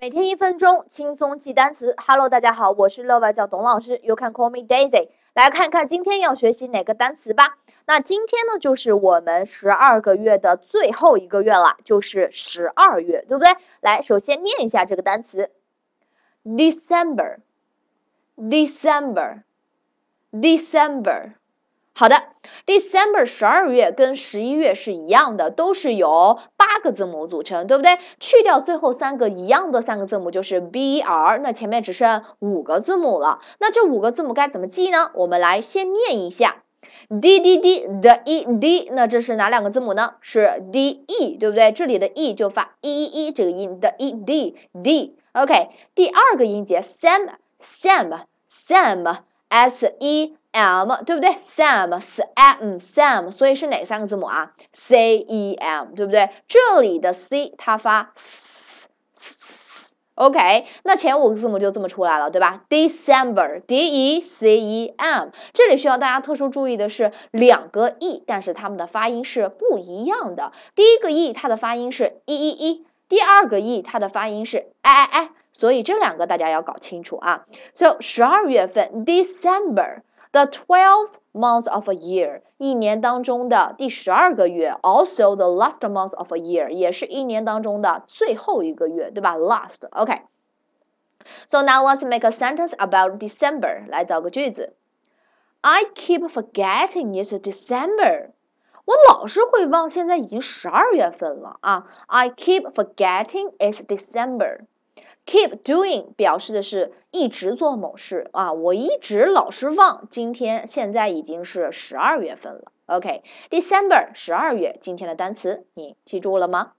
每天一分钟，轻松记单词。Hello，大家好，我是乐外教董老师，You can call me Daisy。来看看今天要学习哪个单词吧。那今天呢，就是我们十二个月的最后一个月了，就是十二月，对不对？来，首先念一下这个单词，December，December，December。好的，December 十二月跟十一月是一样的，都是由八个字母组成，对不对？去掉最后三个一样的三个字母就是 b e r，那前面只剩五个字母了。那这五个字母该怎么记呢？我们来先念一下 D D D the E D，那这是哪两个字母呢？是 D E，对不对？这里的 E 就发 E E E 这个音的 E D D。OK，第二个音节 Sam Sam Sam S E。M 对不对？Sam s m Sam，所以是哪三个字母啊？C E M 对不对？这里的 C 它发 s，OK，那前五个字母就这么出来了，对吧？December D E C E M，这里需要大家特殊注意的是两个 E，但是它们的发音是不一样的。第一个 E 它的发音是 e e e，第二个 E 它的发音是 i i i，所以这两个大家要搞清楚啊。So 十二月份 December。The twelfth month of a year，一年当中的第十二个月；also the last month of a year，也是一年当中的最后一个月，对吧？Last，OK。So now let's make a sentence about December。来造个句子。I keep forgetting it's December。我老是会忘，现在已经十二月份了啊。I keep forgetting it's December。 Keep doing 表示的是一直做某事啊，我一直老是忘。今天现在已经是十二月份了，OK，December 十二月，今天的单词你记住了吗？